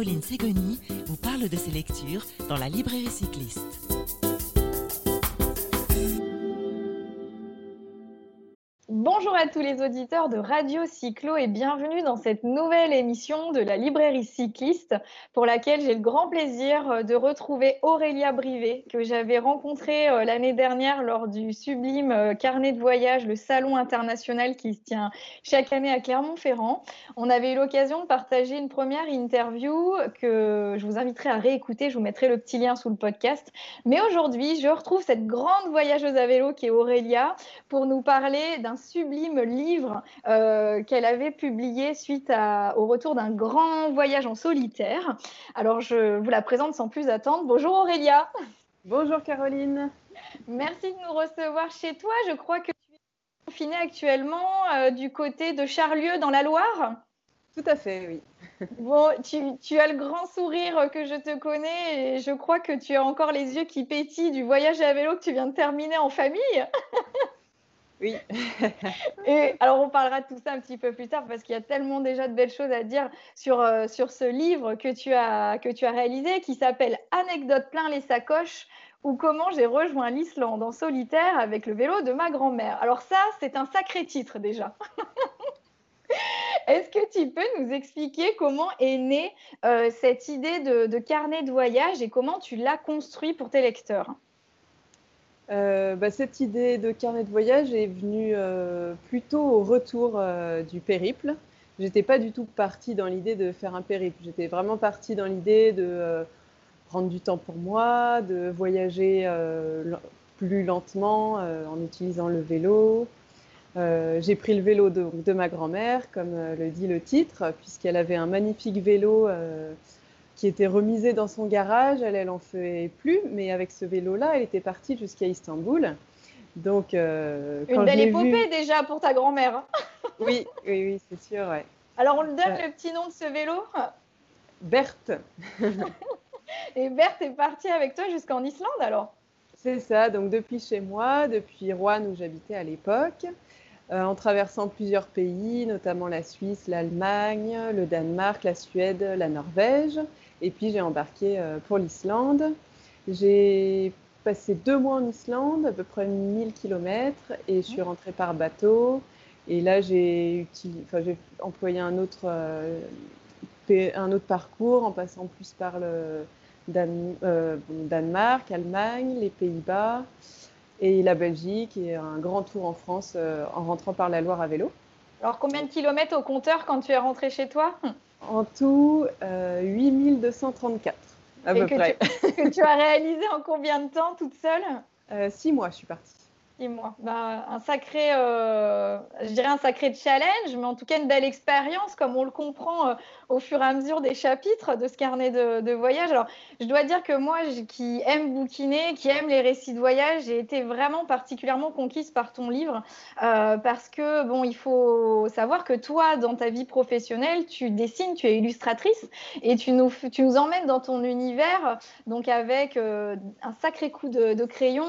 Caroline Ségoni vous parle de ses lectures dans la librairie cycliste. Bonjour à tous les auditeurs de Radio Cyclo et bienvenue dans cette nouvelle émission de la librairie cycliste pour laquelle j'ai le grand plaisir euh, de retrouver Aurélia Brivet que j'avais rencontrée euh, l'année dernière lors du sublime euh, carnet de voyage, le salon international qui se tient chaque année à Clermont-Ferrand. On avait eu l'occasion de partager une première interview que je vous inviterai à réécouter, je vous mettrai le petit lien sous le podcast. Mais aujourd'hui, je retrouve cette grande voyageuse à vélo qui est Aurélia pour nous parler d'un sublime livre euh, qu'elle avait publié suite au retour d'un grand voyage en solitaire. Alors, je vous la présente sans plus attendre. Bonjour Aurélia. Bonjour Caroline. Merci de nous recevoir chez toi. Je crois que tu es confinée actuellement euh, du côté de Charlieu dans la Loire. Tout à fait, oui. Bon, tu, tu, as le grand sourire que je te connais et je crois que tu as encore les yeux qui pétillent du voyage à vélo que tu viens de terminer en famille. Oui. et alors, on parlera de tout ça un petit peu plus tard parce qu'il y a tellement déjà de belles choses à dire sur, euh, sur ce livre que tu as, que tu as réalisé qui s'appelle Anecdote plein les sacoches ou comment j'ai rejoint l'Islande en solitaire avec le vélo de ma grand-mère. Alors ça, c'est un sacré titre déjà. Est-ce que tu peux nous expliquer comment est née euh, cette idée de, de, carnet de voyage et comment tu l'as construit pour tes lecteurs? Euh, bah, cette idée de carnet de voyage est venue euh, plutôt au retour euh, du périple. J'étais pas du tout partie dans l'idée de faire un périple. J'étais vraiment partie dans l'idée de prendre du temps pour moi, de voyager plus lentement en utilisant le vélo. J'ai pris le vélo de, de ma grand-mère, comme le dit le titre, puisqu'elle avait un magnifique vélo qui était remisée dans son garage. Elle, elle en fait plus, mais avec ce vélo-là, elle était partie jusqu'à Istanbul. Donc, euh, une belle épopée déjà pour ta grand-mère. Hein. oui, oui, oui, c'est sûr. Ouais. Alors, on le donne euh, le petit nom de ce vélo? Berthe. Et Berthe est partie avec toi jusqu'en Islande alors? C'est ça, donc depuis chez moi, depuis Rouen où j'habitais à l'époque, euh, en traversant plusieurs pays, notamment la Suisse, l'Allemagne, le Danemark, la Suède, la Norvège. Et puis j'ai embarqué euh, pour l'Islande. J'ai passé deux mois en Islande, à peu près 1000 km, et je suis rentrée par bateau. Et là, j'ai employé un autre, euh, un autre parcours en passant plus par le euh, Danemark, Allemagne, les Pays-Bas et la Belgique et un grand tour en France en rentrant par la Loire à vélo. Alors, combien de kilomètres au compteur quand tu es rentrée chez toi? En tout, euh, 8234 à peu près. Tu, que tu as réalisé en combien de temps toute seule? Euh, Six mois, je suis partie. Six. Ben, un sacré, euh, je dirais un sacré challenge, mais en tout cas une belle expérience, comme on le comprend euh, au fur et à mesure des chapitres de ce carnet de, voyage. Alors, je dois dire que moi, qui aime bouquiner, qui aime les récits de voyage, j'ai été vraiment particulièrement conquise par ton livre euh, parce que, bon, il faut savoir que toi, dans ta vie professionnelle, tu dessines, tu es illustratrice et tu nous, emmènes dans ton univers, donc avec un sacré coup de, de, crayon.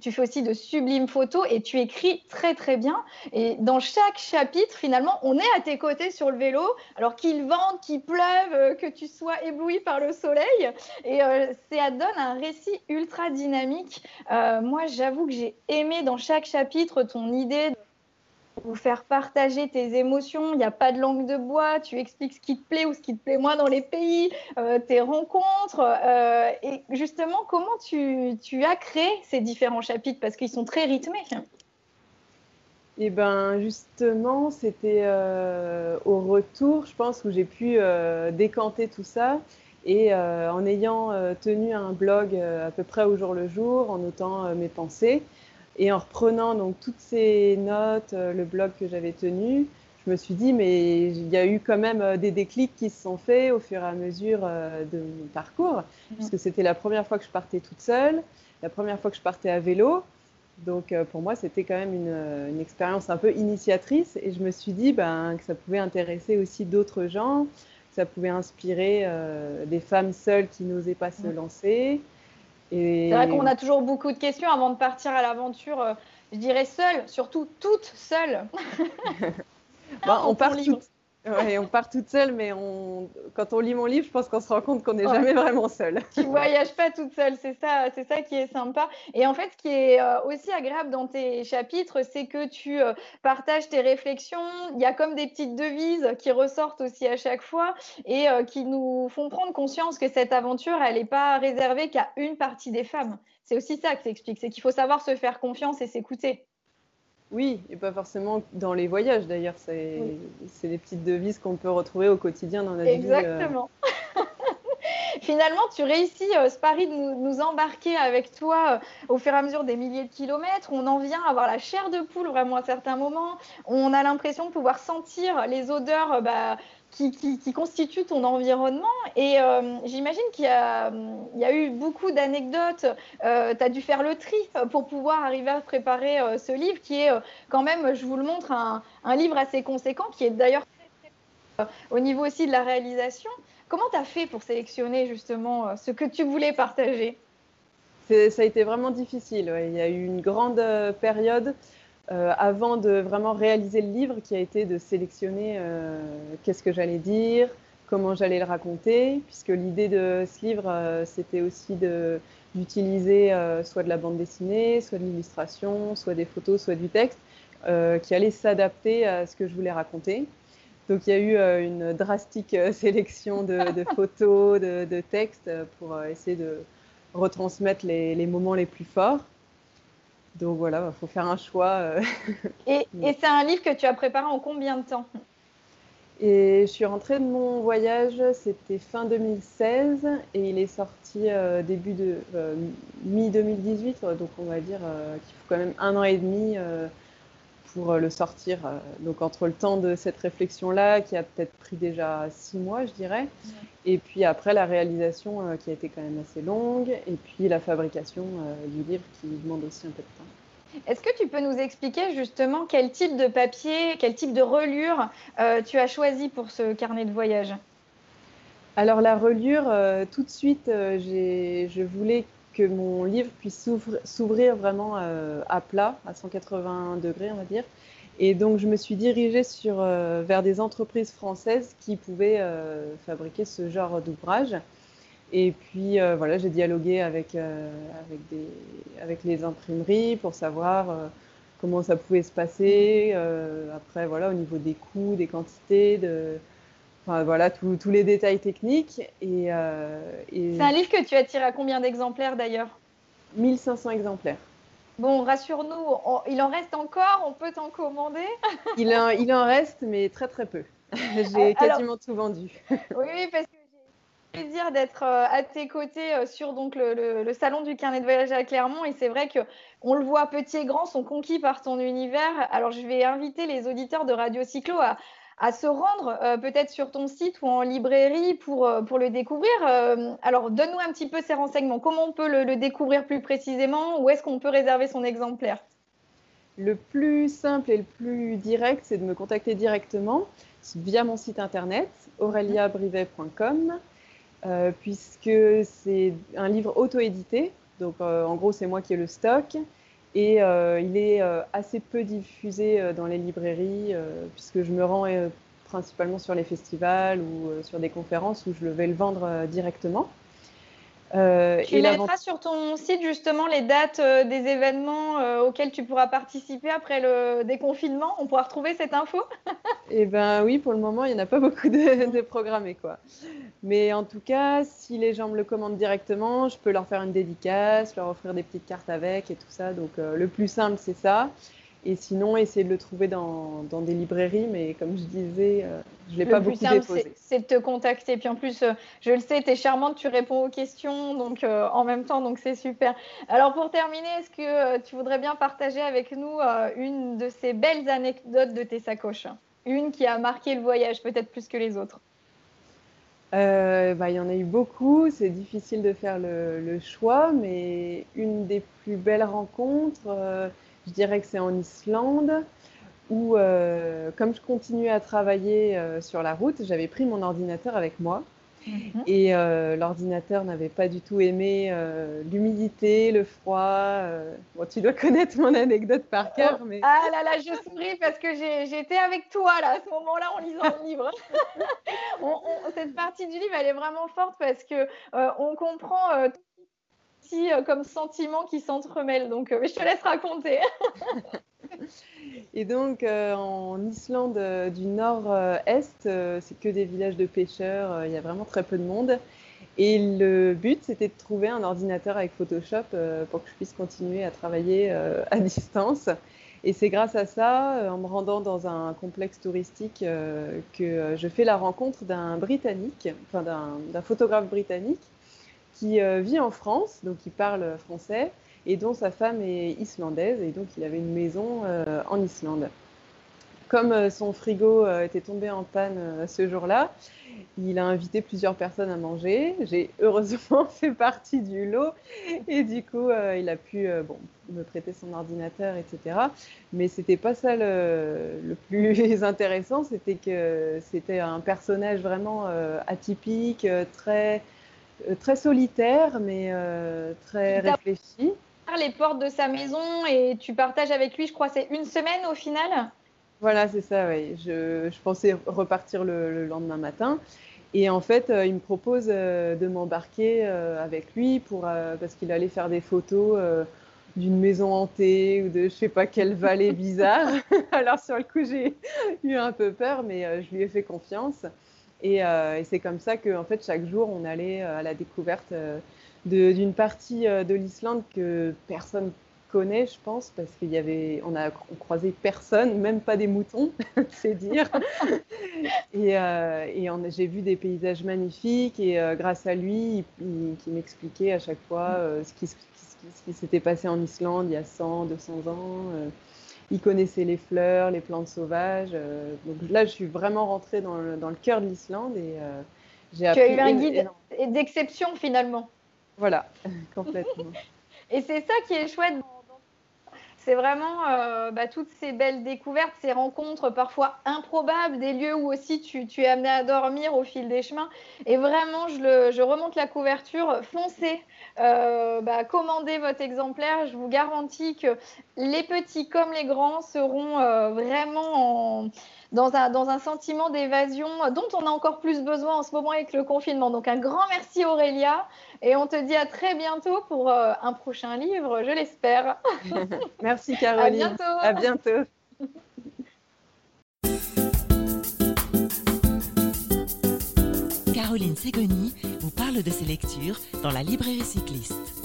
Tu fais aussi de sublimes et tu écris très, très bien. Et dans chaque chapitre, finalement, on est à tes côtés sur le vélo, alors qu'il vente, qu'il pleuve, euh, que tu sois ébloui par le soleil. Et euh, ça donne un récit ultra dynamique. Euh, moi, j'avoue que j'ai aimé dans chaque chapitre ton idée vous faire partager tes émotions. Il n'y a pas de langue de bois. Tu expliques ce qui te plaît ou ce qui te plaît moins dans les pays, tes rencontres. et justement, comment tu, as créé ces différents chapitres? Parce qu'ils sont très rythmés. Et ben justement, c'était euh, au retour, je pense, où j'ai pu euh, décanter tout ça. Et euh, en ayant tenu un blog à peu près au jour le jour, en notant mes pensées, et en reprenant donc toutes ces notes, le blog que j'avais tenu, je me suis dit, mais il y a eu quand même des déclics qui se sont faits au fur et à mesure de mon parcours, mmh. puisque c'était la première fois que je partais toute seule, la première fois que je partais à vélo. Donc euh, pour moi, c'était quand même une, une, expérience un peu initiatrice et je me suis dit ben, que ça pouvait intéresser aussi d'autres gens, que ça pouvait inspirer euh, des femmes seules qui n'osaient pas se lancer. Et... C'est vrai qu'on a toujours beaucoup de questions avant de partir à l'aventure, euh, je dirais seule, surtout toutes seules. bon, on part toutes Ouais, on part toute seule, mais on... quand on lit mon livre, je pense qu'on se rend compte qu'on n'est jamais vraiment seul. Tu voyages pas toute seule, c'est ça, c'est ça qui est sympa. Et en fait, ce qui est euh, aussi agréable dans tes chapitres, c'est que tu euh, partages tes réflexions. Il y a comme des petites devises qui ressortent aussi à chaque fois et euh, qui nous font prendre conscience que cette aventure, elle n'est pas réservée qu'à une partie des femmes. C'est aussi ça que explique, c'est qu'il faut savoir se faire confiance et s'écouter. Oui, et pas forcément dans les voyages d'ailleurs. C'est des petites devises qu'on peut retrouver au quotidien dans notre vie. Euh. Exactement. Finalement, tu réussis, euh, Spari, de nous, embarquer avec toi euh, au fur et à mesure des milliers de kilomètres. On en vient à avoir la chair de poule vraiment à certains moments. On a l'impression de pouvoir sentir les odeurs bah, qui, qui, constitue ton environnement. Et euh, j'imagine qu'il y, a eu beaucoup d'anecdotes. Euh, tu as dû faire le tri euh, pour pouvoir arriver à préparer ce livre qui est quand même, je vous le montre, un, un livre assez conséquent qui est d'ailleurs au niveau aussi de la réalisation. Comment tu as fait pour sélectionner justement ce que tu voulais partager? Ça a été vraiment difficile. Il y a eu une grande période euh, avant de vraiment réaliser le livre, qui a été de sélectionner euh, qu'est-ce que j'allais dire, comment j'allais le raconter, puisque l'idée de ce livre, euh, c'était aussi d'utiliser soit de la bande dessinée, soit de l'illustration, soit des photos, soit du texte, qui allait s'adapter à ce que je voulais raconter. Donc il y a eu une drastique sélection de, photos, de, textes pour essayer de retransmettre les moments les plus forts. Donc voilà, il faut faire un choix. Euh. Et, c'est un livre que tu as préparé en combien de temps? Et je suis rentrée de mon voyage, c'était fin 2016 et il est sorti euh, début de euh, mi-2018, donc on va dire qu'il faut quand même un an et demi pour le sortir. Donc entre le temps de cette réflexion-là, qui a peut-être pris déjà six mois, je dirais, et puis après la réalisation qui a été quand même assez longue, et puis la fabrication du livre qui demande aussi un peu de temps. Est-ce que tu peux nous expliquer justement quel type de papier, quel type de relure euh, tu as choisi pour ce carnet de voyage? Alors la relure, euh, tout de suite, euh, je voulais que mon livre puisse s'ouvrir vraiment à plat, à 180 degrés, on va dire. Et donc je me suis dirigée sur, vers des entreprises françaises qui pouvaient fabriquer ce genre d'ouvrage. Et puis euh, voilà, j'ai dialogué avec, euh, avec, avec, les imprimeries pour savoir euh, comment ça pouvait se passer. après, voilà, au niveau des coûts, des quantités, de, enfin, voilà, tous les détails techniques. Et, C'est un livre que tu as tiré à combien d'exemplaires d'ailleurs? 1500 exemplaires. Bon, rassure-nous, il en reste encore, on peut t'en commander? Il, en, il en reste, mais très très peu. J'ai quasiment tout vendu. oui, parce que plaisir d'être euh, à tes côtés euh, sur donc le, salon du carnet de voyage à Clermont et c'est vrai que on le voit petit et grand sont conquis par ton univers. Alors je vais inviter les auditeurs de Radio Cyclo à, se rendre euh, peut-être sur ton site ou en librairie pour, pour le découvrir. alors donne-nous un petit peu ces renseignements. Comment on peut le, découvrir plus précisément? Où est-ce qu'on peut réserver son exemplaire? Le plus simple et le plus direct, c'est de me contacter directement via mon site internet aureliabrivet.com. Euh, puisque c'est un livre auto-édité. Donc, euh, en gros, c'est moi qui ai le stock. Et euh, il est assez peu diffusé dans les librairies, puisque je me rends principalement sur les festivals ou sur des conférences où je vais le vendre directement. Euh, tu mettras sur ton site justement les dates euh, des événements euh, auxquels tu pourras participer après le déconfinement. On pourra retrouver cette info Eh bien oui, pour le moment, il n'y en a pas beaucoup de, de, programmés. Quoi. Mais en tout cas, si les gens me le commandent directement, je peux leur faire une dédicace, leur offrir des petites cartes avec et tout ça. Donc le plus simple, c'est ça. Et sinon, essayer de le trouver dans, dans des librairies, mais comme je disais, euh, je ne l'ai pas beaucoup simple, déposé. C'est de te contacter. Puis en plus, euh, je le sais, tu es charmante, tu réponds aux questions donc, euh, en même temps, donc c'est super. Alors pour terminer, est-ce que tu voudrais bien partager avec nous une de ces belles anecdotes de tes sacoches? Une qui a marqué le voyage, peut-être plus que les autres bah, il y en a eu beaucoup, c'est difficile de faire le, choix, mais une des plus belles rencontres, je dirais que c'est en Islande où, euh, comme je continuais à travailler euh, sur la route, j'avais pris mon ordinateur avec moi. Mhm. Et euh, l'ordinateur n'avait pas du tout aimé euh, l'humidité, le froid. Euh. Bon, tu dois connaître mon anecdote par cœur. Oh, mais... Ah là là, je souris parce que j'étais avec toi là, à ce moment-là en lisant le livre. cette partie du livre, elle est vraiment forte parce que on comprend aussi comme sentiment qui s'entremêlent. Donc, je te laisse raconter. Et donc, euh, en Islande euh, du nord-est, euh, c'est que des villages de pêcheurs, il y a vraiment très peu de monde. Et le but, c'était de trouver un ordinateur avec Photoshop pour que je puisse continuer à travailler à distance. Et c'est grâce à ça, en me rendant dans un complexe touristique, que je fais la rencontre d'un Britannique, enfin d'un photographe britannique, qui vit en France, donc qui parle français, et dont sa femme est islandaise, et donc il avait une maison euh, en Islande. Comme euh, son frigo euh, était tombé en panne ce jour-là, il a invité plusieurs personnes à manger. J'ai heureusement fait partie du lot et du coup, il a pu bon, me prêter son ordinateur, etc. Mais c'était pas ça le, le plus intéressant, c'était que c'était un personnage vraiment atypique, très, très solitaire, mais très réfléchi les portes de sa maison et tu partages avec lui, je crois, c'est une semaine au final Voilà, c'est ça, oui. Je, pensais repartir le, lendemain matin. Et en fait, euh, il me propose euh, de m'embarquer euh, avec lui pour, parce qu'il allait faire des photos d'une maison hantée ou de je sais pas quelle vallée bizarre. Alors sur le coup, j'ai eu un peu peur, mais je lui ai fait confiance. Et, et c'est comme ça que, en fait, chaque jour, on allait à la découverte d'une partie euh, de l'Islande que personne connaît, je pense, parce qu'il y avait, on a croisé personne, même pas des moutons, c'est dire. et, euh, et j'ai vu des paysages magnifiques et euh, grâce à lui, il, qui m'expliquait à chaque fois ce qui, ce qui s'était passé en Islande il y a 100, 200 ans. il connaissait les fleurs, les plantes sauvages. donc là, je suis vraiment rentrée dans le, dans le cœur de l'Islande et j'ai appris. Tu as eu un guide d'exception finalement. Voilà, complètement. Et c'est ça qui est chouette c'est vraiment euh, bah, toutes ces belles découvertes, ces rencontres parfois improbables, des lieux où aussi tu, es amené à dormir au fil des chemins. Et vraiment, je, remonte la couverture, foncez, euh, bah, commandez votre exemplaire. Je vous garantis que les petits comme les grands seront euh, vraiment en dans un, dans un sentiment d'évasion dont on a encore plus besoin en ce moment avec le confinement. Donc un grand merci Aurélia et on te dit à très bientôt pour euh, un prochain livre, je l'espère. merci Caroline. À bientôt. À bientôt. Caroline Ségoni vous parle de ses lectures dans la librairie cycliste.